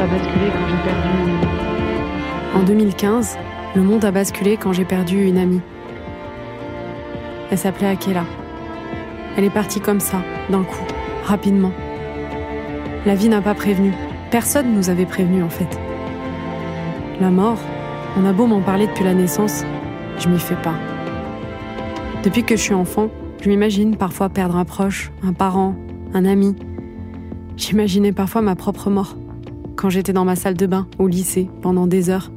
a basculé quand j'ai perdu. En 2015, le monde a basculé quand j'ai perdu une amie. Elle s'appelait Akela. Elle est partie comme ça, d'un coup, rapidement. La vie n'a pas prévenu. Personne nous avait prévenu en fait. La mort, on a beau m'en parler depuis la naissance, je m'y fais pas. Depuis que je suis enfant, je m'imagine parfois perdre un proche, un parent, un ami. J'imaginais parfois ma propre mort. Quand j'étais dans ma salle de bain, au lycée, pendant des heures,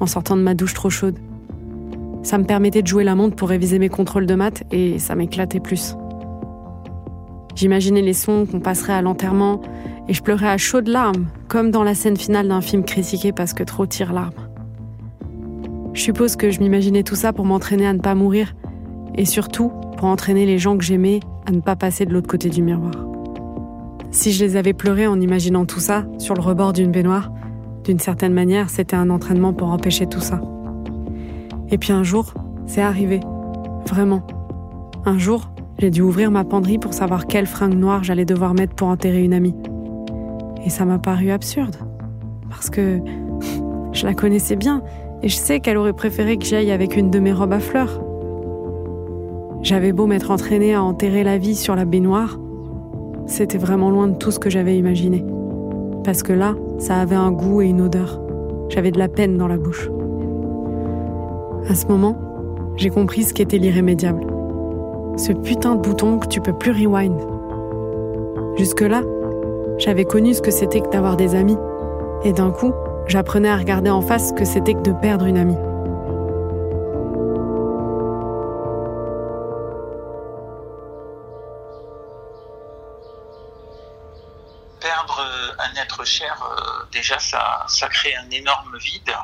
en sortant de ma douche trop chaude. Ça me permettait de jouer la montre pour réviser mes contrôles de maths et ça m'éclatait plus. J'imaginais les sons qu'on passerait à l'enterrement et je pleurais à chaudes larmes, comme dans la scène finale d'un film critiqué parce que trop tire larmes. Je suppose que je m'imaginais tout ça pour m'entraîner à ne pas mourir et surtout pour entraîner les gens que j'aimais à ne pas passer de l'autre côté du miroir. Si je les avais pleurés en imaginant tout ça sur le rebord d'une baignoire, d'une certaine manière, c'était un entraînement pour empêcher tout ça. Et puis un jour, c'est arrivé. Vraiment. Un jour, j'ai dû ouvrir ma penderie pour savoir quelle fringue noire j'allais devoir mettre pour enterrer une amie. Et ça m'a paru absurde. Parce que je la connaissais bien et je sais qu'elle aurait préféré que j'aille avec une de mes robes à fleurs. J'avais beau m'être entraînée à enterrer la vie sur la baignoire, c'était vraiment loin de tout ce que j'avais imaginé. Parce que là, ça avait un goût et une odeur. J'avais de la peine dans la bouche. À ce moment, j'ai compris ce qu'était l'irrémédiable. Ce putain de bouton que tu peux plus rewind. Jusque-là, j'avais connu ce que c'était que d'avoir des amis. Et d'un coup, j'apprenais à regarder en face ce que c'était que de perdre une amie. perdre euh, un être cher, euh, déjà, ça, ça crée un énorme vide.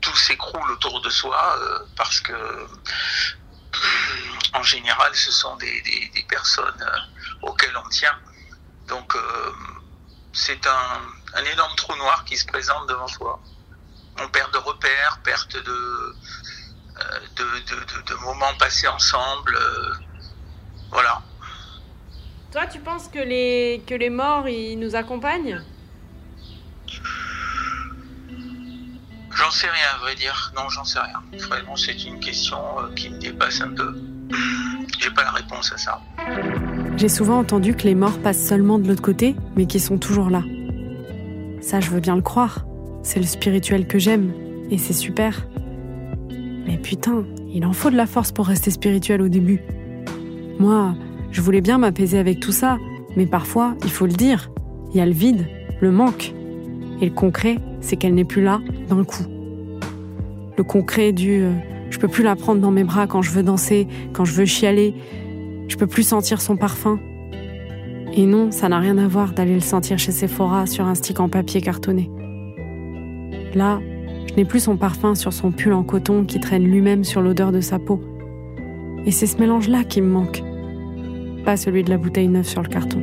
Tout s'écroule autour de soi euh, parce que, en général, ce sont des, des- des personnes euh, auxquelles on tient. Donc, euh, c'est un, un énorme trou noir qui se présente devant soi. On perd de repères, perte de, euh, de, de, moments passés ensemble. euh, voilà. Toi, tu penses que les, que les morts, ils nous accompagnent? J'en sais rien, à vrai dire. Non, j'en sais rien. Vraiment, c'est une question qui me dépasse un peu. J'ai pas la réponse à ça. J'ai souvent entendu que les morts passent seulement de l'autre côté, mais qu'ils sont toujours là. Ça, je veux bien le croire. C'est le spirituel que j'aime, et c'est super. Mais putain, il en faut de la force pour rester spirituel au début. Moi, je voulais bien m'apaiser avec tout ça, mais parfois, il faut le dire, il y a le vide, le manque. Et le concret, c'est qu'elle n'est plus là d'un coup. Le concret du euh, je peux plus la prendre dans mes bras quand je veux danser, quand je veux chialer, je peux plus sentir son parfum. Et non, ça n'a rien à voir d'aller le sentir chez Sephora sur un stick en papier cartonné. Là, je n'ai plus son parfum sur son pull en coton qui traîne lui-même sur l'odeur de sa peau. Et c'est ce mélange-là qui me manque. Pas celui de la bouteille neuve sur le carton.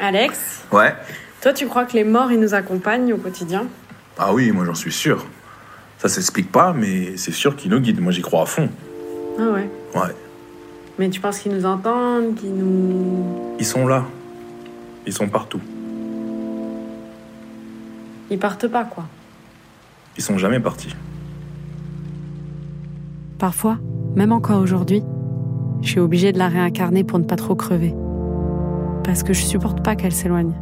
Alex, Ouais. toi, tu crois que les morts, ils nous accompagnent au quotidien? Ah oui, moi j'en suis sûr. Ça s'explique pas, mais c'est sûr qu'ils nous guident. Moi j'y crois à fond. Ah ouais. Ouais. Mais tu penses qu'ils nous entendent, qu'ils nous... Ils sont là. Ils sont partout. Ils partent pas, quoi. Ils sont jamais partis. Parfois, même encore aujourd'hui, je suis obligée de la réincarner pour ne pas trop crever. Parce que je supporte pas qu'elle s'éloigne,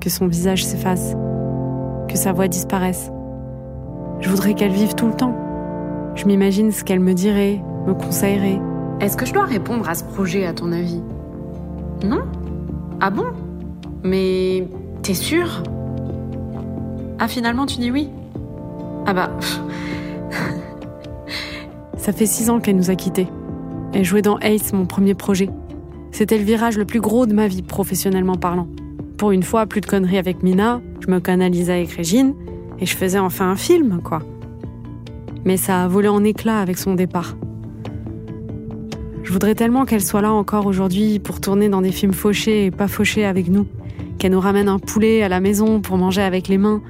que son visage s'efface, que sa voix disparaisse. Je voudrais qu'elle vive tout le temps. Je m'imagine ce qu'elle me dirait, me conseillerait. Est-ce que je dois répondre à ce projet, à ton avis? Non? Ah bon? Mais t'es sûr? Ah finalement tu dis oui? Ah bah... Ça fait six ans qu'elle nous a quittés. Elle jouait dans Ace, mon premier projet. C'était le virage le plus gros de ma vie, professionnellement parlant. Pour une fois, plus de conneries avec Mina, je me canalisais avec Régine, et je faisais enfin un film, quoi. Mais ça a volé en éclats avec son départ. Je voudrais tellement qu'elle soit là encore aujourd'hui pour tourner dans des films fauchés et pas fauchés avec nous. Qu'elle nous ramène un poulet à la maison pour manger avec les mains,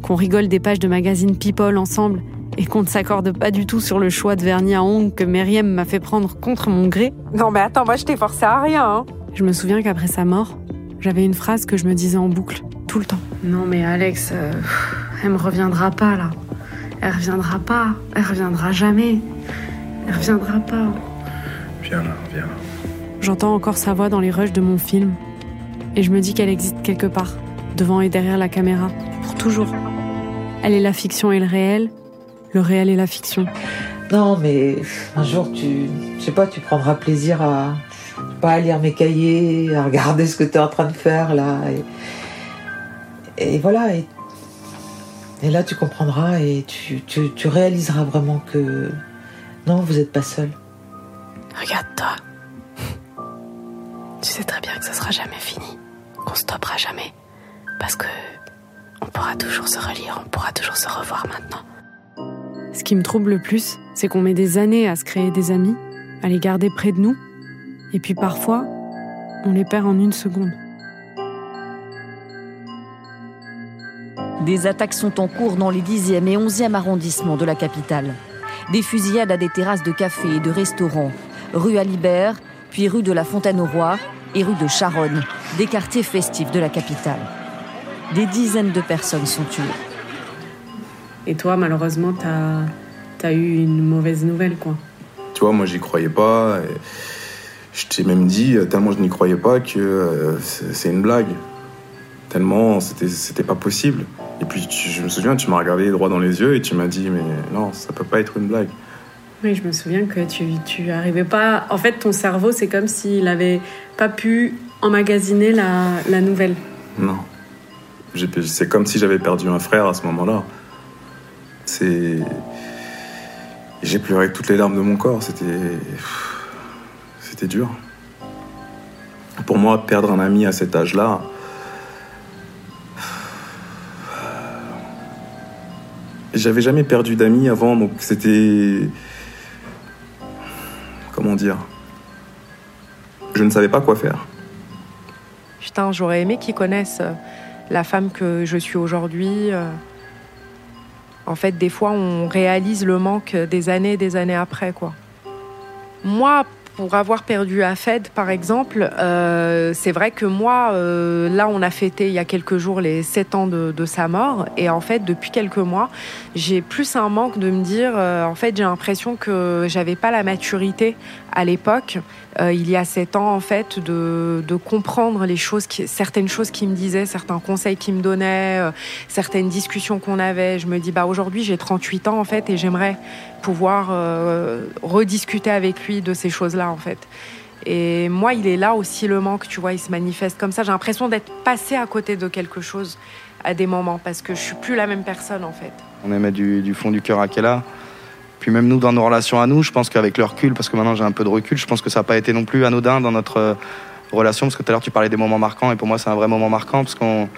qu'on rigole des pages de magazine People ensemble et qu'on ne s'accorde pas du tout sur le choix de vernis à ongles que Myriam m'a fait prendre contre mon gré. Non mais attends, moi je t'ai forcé à rien. Hein. Je me souviens qu'après sa mort, j'avais une phrase que je me disais en boucle, tout le temps. Non mais Alex, euh, elle me reviendra pas là. Elle reviendra pas. Elle reviendra jamais. Elle reviendra pas. Viens là, viens là. J'entends encore sa voix dans les rushs de mon film. Et je me dis qu'elle existe quelque part, devant et derrière la caméra, pour toujours. Elle est la fiction et le réel, le réel et la fiction. Non, mais un jour, tu, je sais pas, tu prendras plaisir à pas à lire mes cahiers, à regarder ce que tu es en train de faire là. Et, et voilà. Et, et, là, tu comprendras et tu, tu, tu réaliseras vraiment que non, vous n'êtes pas seul. Regarde-toi. Tu sais très bien que ce sera jamais fini, qu'on stoppera jamais, parce que on pourra toujours se relire, on pourra toujours se revoir maintenant. Ce qui me trouble le plus, c'est qu'on met des années à se créer des amis, à les garder près de nous, et puis parfois, on les perd en une seconde. Des attaques sont en cours dans les 10e et 11e arrondissements de la capitale. Des fusillades à des terrasses de cafés et de restaurants, rue Alibert, puis rue de la Fontaine au Roi et rue de Charonne, des quartiers festifs de la capitale. Des dizaines de personnes sont tuées. Et toi, malheureusement, t'as as eu une mauvaise nouvelle, quoi. Tu vois, moi, j'y croyais pas. Et je t'ai même dit, tellement je n'y croyais pas, que euh, c'est une blague. Tellement c'était pas possible. Et puis, tu, je me souviens, tu m'as regardé droit dans les yeux et tu m'as dit, mais non, ça peut pas être une blague. Oui, je me souviens que tu, tu arrivais pas. En fait, ton cerveau, c'est comme s'il avait pas pu emmagasiner la, la nouvelle. Non. C'est comme si j'avais perdu un frère à ce moment-là. C'est. J'ai pleuré toutes les larmes de mon corps. C'était. C'était dur. Pour moi, perdre un ami à cet âge-là. J'avais jamais perdu d'amis avant, donc c'était. Comment dire Je ne savais pas quoi faire. Putain, j'aurais aimé qu'ils connaissent la femme que je suis aujourd'hui. En fait, des fois, on réalise le manque des années et des années après, quoi. Moi, pour avoir perdu Afed, par exemple, euh, c'est vrai que moi, euh, là, on a fêté il y a quelques jours les 7 ans de, de sa mort. Et en fait, depuis quelques mois, j'ai plus un manque de me dire, euh, en fait, j'ai l'impression que j'avais pas la maturité à l'époque, euh, il y a 7 ans, en fait, de, comprendre les choses, certaines choses qu'il me disait, certains conseils qu'il me donnait, euh, certaines discussions qu'on avait. Je me dis, bah, aujourd'hui, j'ai 38 ans, en fait, et j'aimerais pouvoir euh, rediscuter avec lui de ces choses-là, en fait. Et moi, il est là aussi le manque, tu vois, il se manifeste comme ça. J'ai l'impression d'être passé à côté de quelque chose à des moments parce que je suis plus la même personne, en fait. On aimait du, du fond du cœur à. Puis même nous, dans nos relations à nous, je pense qu'avec le recul, parce que maintenant j'ai un peu de recul, je pense que ça n'a pas été non plus anodin dans notre relation, parce que tout à l'heure tu parlais des moments marquants, et pour moi c'est un vrai moment marquant, parce qu'on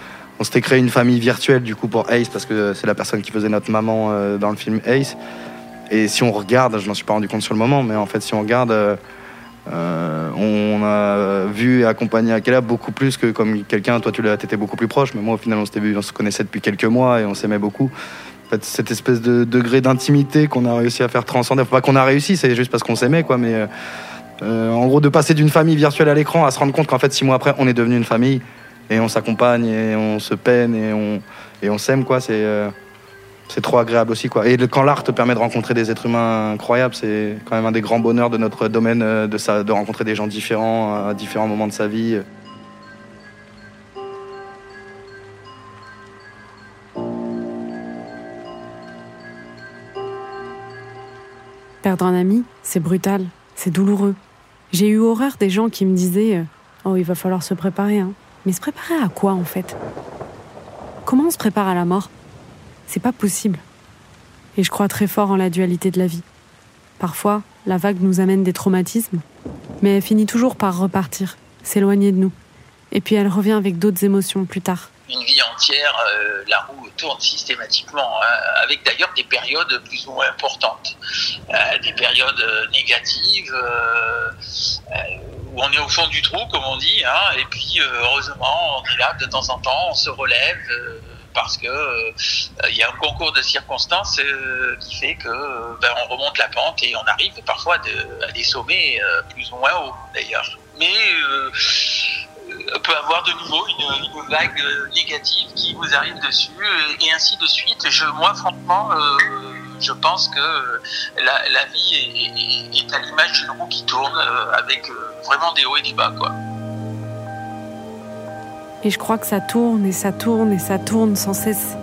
on s'était créé une famille virtuelle du coup pour Ace, parce que c'est la personne qui faisait notre maman euh, dans le film Ace. Et si on regarde, je m'en suis pas rendu compte sur le moment, mais en fait si on regarde, euh, euh, on a vu et accompagné Akela beaucoup plus que comme quelqu'un, toi tu étais beaucoup plus proche, mais moi au final on, vu, on se connaissait depuis quelques mois et on s'aimait beaucoup cette espèce de degré d'intimité qu'on a réussi à faire transcender. Pas qu'on a réussi, c'est juste parce qu'on s'aimait, quoi. Mais euh, en gros, de passer d'une famille virtuelle à l'écran à se rendre compte qu'en fait, six mois après, on est devenu une famille et on s'accompagne et on se peine et on, et on s'aime, quoi. C'est euh, c'est trop agréable aussi, quoi. Et quand l'art te permet de rencontrer des êtres humains incroyables, c'est quand même un des grands bonheurs de notre domaine, de, ça, de rencontrer des gens différents à différents moments de sa vie. Perdre un ami, c'est brutal, c'est douloureux. J'ai eu horreur des gens qui me disaient euh, Oh, il va falloir se préparer. Hein. Mais se préparer à quoi en fait? Comment on se prépare à la mort? C'est pas possible. Et je crois très fort en la dualité de la vie. Parfois, la vague nous amène des traumatismes, mais elle finit toujours par repartir, s'éloigner de nous. Et puis elle revient avec d'autres émotions plus tard. Une vie entière, euh, la roue tourne systématiquement, hein, avec d'ailleurs des périodes plus ou moins importantes, euh, des périodes euh, négatives où on est au fond du trou, comme on dit, hein, et puis heureusement, on est là de temps en temps, on se relève parce que il y a un concours de circonstances qui fait que ben, on remonte la pente et on arrive parfois à des sommets plus ou moins hauts d'ailleurs. Mais peut avoir de nouveau une, vague négative qui vous arrive dessus et ainsi de suite. Moi, franchement, je pense que la, vie est, à l'image d'une roue qui tourne avec vraiment des hauts et des bas. Et je crois que ça tourne et ça tourne et ça tourne sans cesse.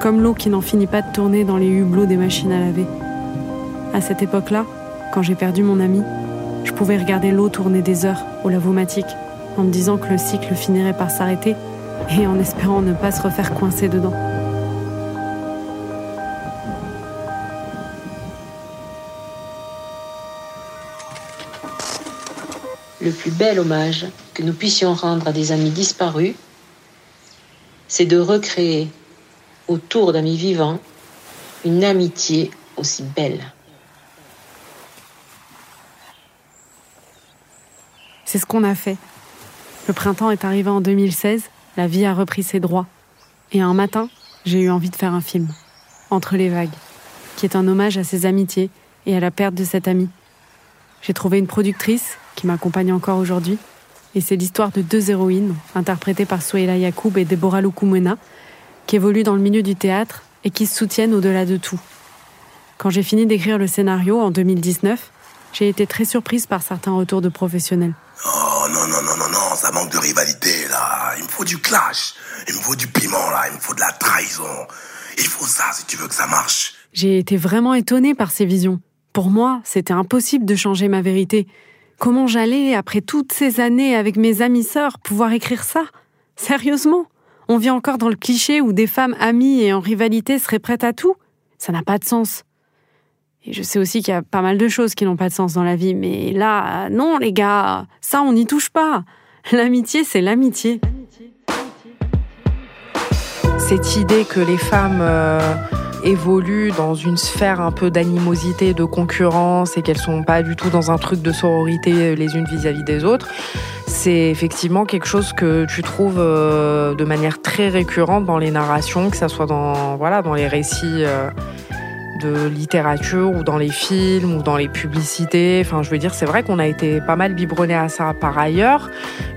Comme l'eau qui n'en finit pas de tourner dans les hublots des machines à laver. À cette époque-là, quand j'ai perdu mon ami, je pouvais regarder l'eau tourner des heures au lavomatique en me disant que le cycle finirait par s'arrêter et en espérant ne pas se refaire coincer dedans. Le plus bel hommage que nous puissions rendre à des amis disparus, c'est de recréer autour d'amis vivants une amitié aussi belle. C'est ce qu'on a fait. Le printemps est arrivé en 2016, la vie a repris ses droits. Et un matin, j'ai eu envie de faire un film, Entre les vagues, qui est un hommage à ses amitiés et à la perte de cet ami. J'ai trouvé une productrice qui m'accompagne encore aujourd'hui, et c'est l'histoire de deux héroïnes, interprétées par Souela Yacoub et Deborah Lukumena, qui évoluent dans le milieu du théâtre et qui se soutiennent au-delà de tout. Quand j'ai fini d'écrire le scénario en 2019, j'ai été très surprise par certains retours de professionnels. Oh non, non, non, non, Il me faut du clash, il me faut du piment là, il me faut de la trahison. Il faut ça si tu veux que ça marche. J'ai été vraiment étonnée par ces visions. Pour moi, c'était impossible de changer ma vérité. Comment j'allais, après toutes ces années avec mes amis sœurs, pouvoir écrire ça? Sérieusement? On vit encore dans le cliché où des femmes amies et en rivalité seraient prêtes à tout? Ça n'a pas de sens. Et je sais aussi qu'il y a pas mal de choses qui n'ont pas de sens dans la vie, mais là, non, les gars, ça, on n'y touche pas. L'amitié, c'est l'amitié. Cette idée que les femmes euh, évoluent dans une sphère un peu d'animosité, de concurrence, et qu'elles sont pas du tout dans un truc de sororité les unes vis-à-vis des autres, c'est effectivement quelque chose que tu trouves euh, de manière très récurrente dans les narrations, que ça soit dans les récits. Euh, de littérature ou dans les films ou dans les publicités. Enfin, je veux dire, c'est vrai qu'on a été pas mal biberonné à ça par ailleurs.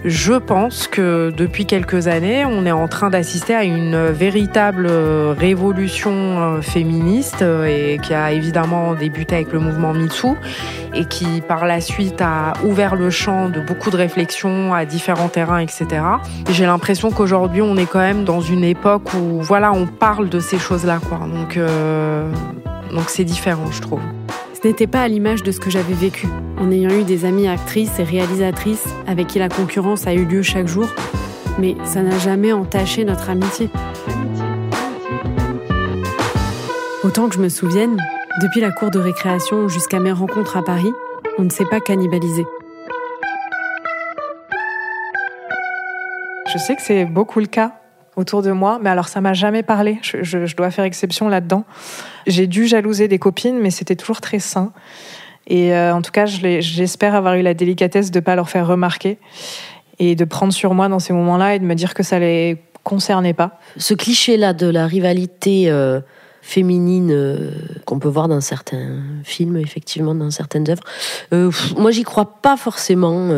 Je pense que depuis quelques années, on est en train d'assister à une véritable révolution euh, féministe euh, et qui a évidemment débuté avec le mouvement MeToo et qui par la suite a ouvert le champ de beaucoup de réflexions à différents terrains, etc. J'ai l'impression qu'aujourd'hui, on est quand même dans une époque où, voilà, on parle de ces choses-là, quoi. Donc, euh, donc c'est différent, je trouve. Ce n'était pas à l'image de ce que j'avais vécu, en ayant eu des amies actrices et réalisatrices avec qui la concurrence a eu lieu chaque jour, mais ça n'a jamais entaché notre amitié. Autant que je me souvienne, depuis la cour de récréation jusqu'à mes rencontres à Paris, on ne s'est pas cannibalisé. Je sais que c'est beaucoup le cas autour de moi, mais alors ça m'a jamais parlé. Je, dois faire exception là-dedans. J'ai dû jalouser des copines, mais c'était toujours très sain. Et euh, en tout cas, j'espère avoir eu la délicatesse de ne pas leur faire remarquer et de prendre sur moi dans ces moments-là et de me dire que ça les concernait pas. Ce cliché-là de la rivalité euh, féminine euh, qu'on peut voir dans certains films, effectivement, dans certaines œuvres, moi, j'y crois pas forcément.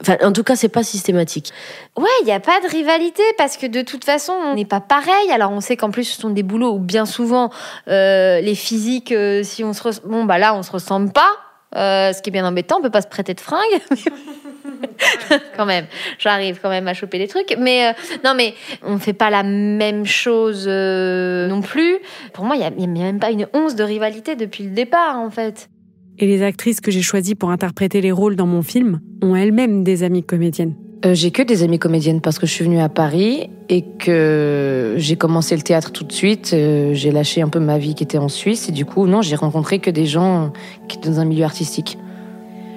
Enfin, en tout cas, c'est pas systématique. Ouais, il n'y a pas de rivalité parce que de toute façon, on n'est pas pareil. Alors, on sait qu'en plus, ce sont des boulots où bien souvent, euh, les physiques, euh, si on se bon, bah là, on se ressemble pas. Euh, ce qui est bien embêtant, on peut pas se prêter de fringues. quand même. J'arrive quand même à choper des trucs. Mais non, mais on fait pas la même chose non plus. Pour moi, il n'y a, même pas une once de rivalité depuis le départ, en fait. Et les actrices que j'ai choisies pour interpréter les rôles dans mon film ont elles-mêmes des amies comédiennes. Euh, j'ai que des amies comédiennes parce que je suis venue à Paris et que j'ai commencé le théâtre tout de suite. Euh, j'ai lâché un peu ma vie qui était en Suisse et du coup, non, j'ai rencontré que des gens qui étaient dans un milieu artistique.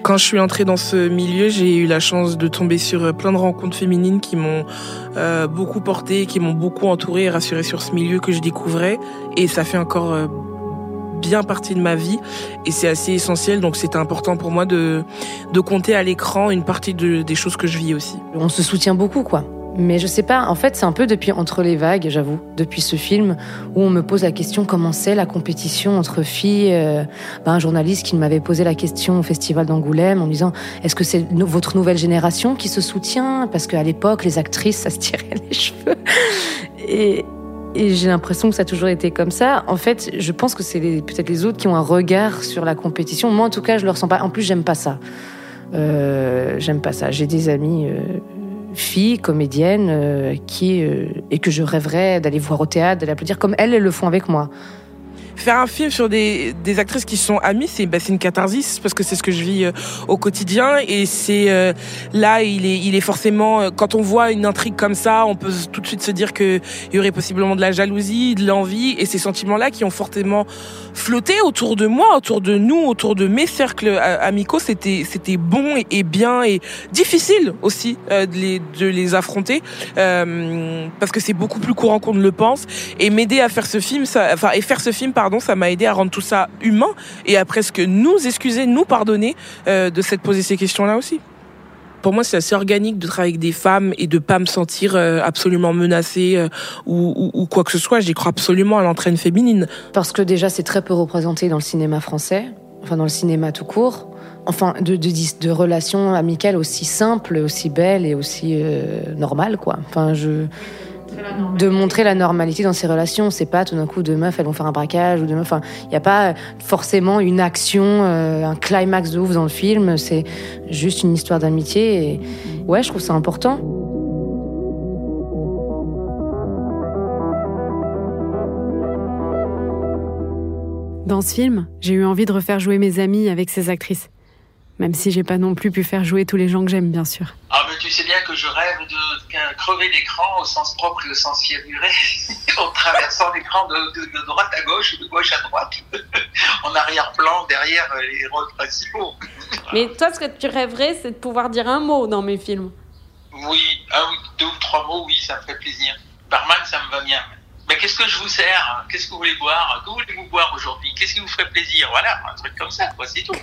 Quand je suis entrée dans ce milieu, j'ai eu la chance de tomber sur euh, plein de rencontres féminines qui m'ont euh, beaucoup portée, qui m'ont beaucoup entourée et rassurée sur ce milieu que je découvrais. Et ça fait encore euh, bien partie de ma vie et c'est assez essentiel. Donc c'était important pour moi de, de compter à l'écran une partie de, des choses que je vis aussi. On se soutient beaucoup, quoi. Mais je sais pas, en fait, c'est un peu depuis Entre les vagues, j'avoue, depuis ce film, où on me pose la question comment c'est la compétition entre filles. Euh, ben, un journaliste qui m'avait posé la question au Festival d'Angoulême en me disant est-ce que c'est votre nouvelle génération qui se soutient? Parce qu'à l'époque, les actrices, ça se tirait les cheveux. Et, et j'ai l'impression que ça a toujours été comme ça. En fait, je pense que c'est peut-être les autres qui ont un regard sur la compétition. Moi, en tout cas, je le ressens pas. En plus, j'aime pas ça. Euh, j'aime pas ça. J'ai des amis euh, filles, comédiennes, euh, qui et que je rêverais d'aller voir au théâtre, d'aller applaudir comme elles le font avec moi. Faire un film sur des, des actrices qui sont amies, c'est bah, une catharsis parce que c'est ce que je vis euh, au quotidien. Et c'est euh, là il est il est forcément euh, quand on voit une intrigue comme ça, on peut tout de suite se dire que il y aurait possiblement de la jalousie, de l'envie. Et ces sentiments là qui ont fortement flotté autour de moi, autour de nous, autour de mes cercles euh, amicaux, c'était c'était bon et, bien et difficile aussi euh, de les de les affronter parce que c'est beaucoup plus courant qu'on ne le pense. Et m'aider à faire ce film ça enfin et faire ce film pardon ça m'a aidé à rendre tout ça humain et à presque nous excuser nous pardonner euh, de s'être posé ces questions là aussi pour moi, c'est assez organique de travailler avec des femmes et de pas me sentir euh, absolument menacée euh, ou, quoi que ce soit. J'y crois absolument à l'entraîne féminine. Parce que déjà, c'est très peu représenté dans le cinéma français, enfin dans le cinéma tout court. Enfin, de, relations amicales aussi simples, aussi belles et aussi normales, quoi. Enfin, je de montrer la normalité dans ces relations. C'est pas tout d'un coup deux meufs elles vont faire un braquage ou deux meufs. Enfin, il n'y a pas forcément une action, euh, un climax de ouf dans le film. C'est juste une histoire d'amitié. Et ouais, je trouve ça important. Dans ce film, j'ai eu envie de refaire jouer mes amis avec ces actrices. Même si j'ai pas non plus pu faire jouer tous les gens que j'aime, bien sûr. Ah, mais tu sais bien que je rêve crever l'écran au sens propre et au sens figuré, en traversant l'écran de, de, de, droite à gauche ou de gauche à droite, en arrière-plan, derrière les rôles principaux. Mais toi, ce que tu rêverais, c'est de pouvoir dire un mot dans mes films. Oui, un, deux ou trois mots, oui, ça me fait plaisir. Par mal, ça me va bien. Mais qu'est-ce que je vous sers? Qu'est-ce que vous voulez boire? Que voulez-vous boire aujourd'hui? Qu'est-ce qui vous ferait plaisir? Voilà, un truc comme ça, quoi, c'est tout.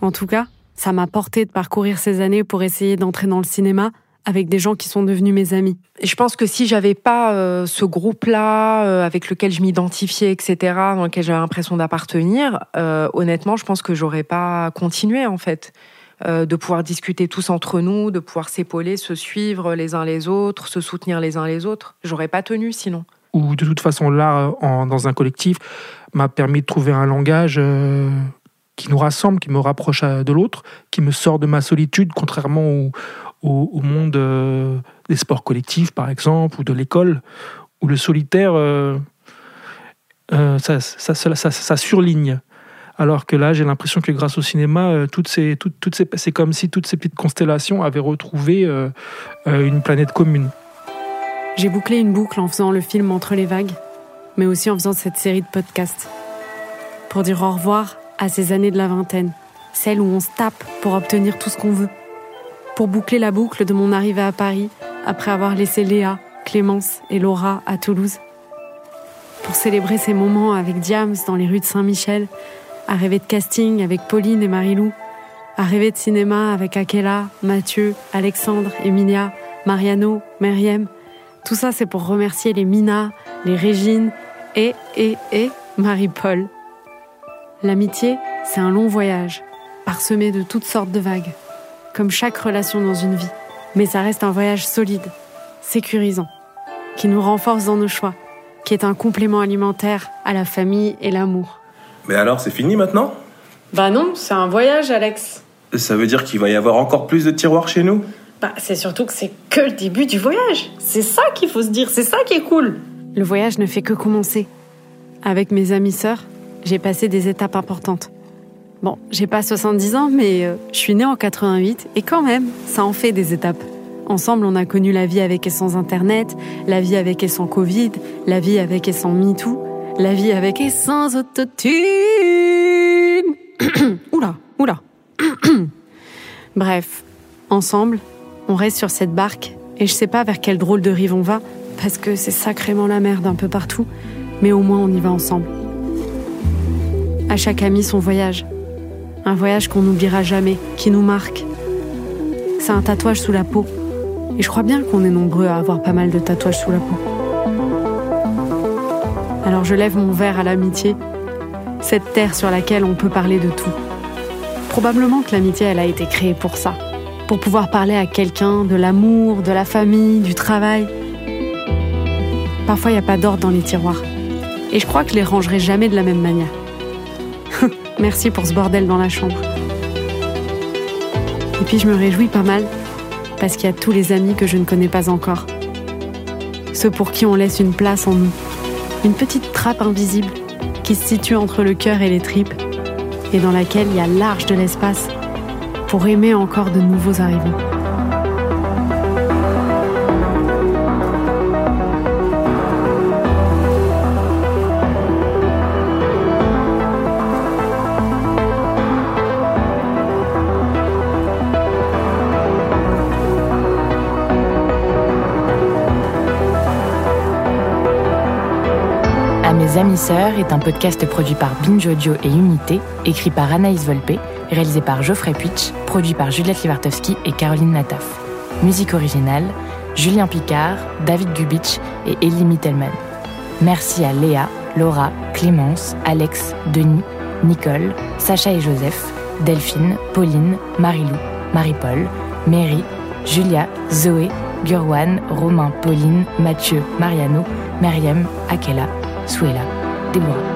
En tout cas, ça m'a porté de parcourir ces années pour essayer d'entrer dans le cinéma avec des gens qui sont devenus mes amis. Je pense que si j'avais pas euh, ce groupe-là euh, avec lequel je m'identifiais, etc., dans lequel j'avais l'impression d'appartenir, euh, honnêtement, je pense que j'aurais pas continué en fait. De pouvoir discuter tous entre nous, de pouvoir s'épauler, se suivre les uns les autres, se soutenir les uns les autres. J'aurais pas tenu sinon. Ou de toute façon, en, dans un collectif, m'a permis de trouver un langage qui nous rassemble, qui me rapproche de l'autre, qui me sort de ma solitude, contrairement au, au, monde euh, des sports collectifs, par exemple, ou de l'école, où le solitaire, euh, euh, ça, ça, ça, ça, surligne. Alors que là, j'ai l'impression que grâce au cinéma, toutes ces, toutes, toutes ces, c'est comme si toutes ces petites constellations avaient retrouvé une planète commune. J'ai bouclé une boucle en faisant le film Entre les vagues, mais aussi en faisant cette série de podcasts. Pour dire au revoir à ces années de la vingtaine, celles où on se tape pour obtenir tout ce qu'on veut. Pour boucler la boucle de mon arrivée à Paris, après avoir laissé Léa, Clémence et Laura à Toulouse. Pour célébrer ces moments avec Diams dans les rues de Saint-Michel, à rêver de casting avec Pauline et Marilou, à rêver de cinéma avec Akela, Mathieu, Alexandre, Emilia, Mariano, Meriem. Tout ça, c'est pour remercier les Mina, les Régine et, et, et Marie-Paul. L'amitié, c'est un long voyage, parsemé de toutes sortes de vagues, comme chaque relation dans une vie. Mais ça reste un voyage solide, sécurisant, qui nous renforce dans nos choix, qui est un complément alimentaire à la famille et l'amour. Mais alors, c'est fini maintenant? Bah non, c'est un voyage, Alex. Ça veut dire qu'il va y avoir encore plus de tiroirs chez nous? Bah, c'est surtout que c'est que le début du voyage. C'est ça qu'il faut se dire, c'est ça qui est cool. Le voyage ne fait que commencer. Avec mes amis sœurs, j'ai passé des étapes importantes. Bon, j'ai pas 70 ans, mais euh, je suis née en 88 et quand même, ça en fait des étapes. Ensemble, on a connu la vie avec et sans Internet, la vie avec et sans Covid, la vie avec et sans MeToo, la vie avec et sans autotune. oula, oula. Bref, ensemble, on reste sur cette barque et je sais pas vers quelle drôle de rive on va parce que c'est sacrément la merde un peu partout, mais au moins on y va ensemble. À chaque ami son voyage. Un voyage qu'on n'oubliera jamais, qui nous marque. C'est un tatouage sous la peau. Et je crois bien qu'on est nombreux à avoir pas mal de tatouages sous la peau. Alors je lève mon verre à l'amitié, cette terre sur laquelle on peut parler de tout. Probablement que l'amitié, elle a été créée pour ça, pour pouvoir parler à quelqu'un de l'amour, de la famille, du travail. Parfois, il n'y a pas d'ordre dans les tiroirs. Et je crois que je les rangerai jamais de la même manière. Merci pour ce bordel dans la chambre. Et puis je me réjouis pas mal parce qu'il y a tous les amis que je ne connais pas encore. Ceux pour qui on laisse une place en nous. Une petite trappe invisible qui se situe entre le cœur et les tripes et dans laquelle il y a large de l'espace pour aimer encore de nouveaux arrivants. À mes amis sœurs est un podcast produit par Binge Audio et Unité, écrit par Anaïs Volpe, réalisé par Geoffrey Puitch, produit par Juliette Livartowski et Caroline Nataf. Musique originale, Julien Picard, David Gubitsch et Ellie Mittelman. Merci à Léa, Laura, Clémence, Alex, Denis, Nicole, Sacha et Joseph, Delphine, Pauline, Marilou, Marie-Paul, Mary, Julia, Zoé, Gurwan, Romain, Pauline, Mathieu, Mariano, Myriam, Akela, Suela, Déborah.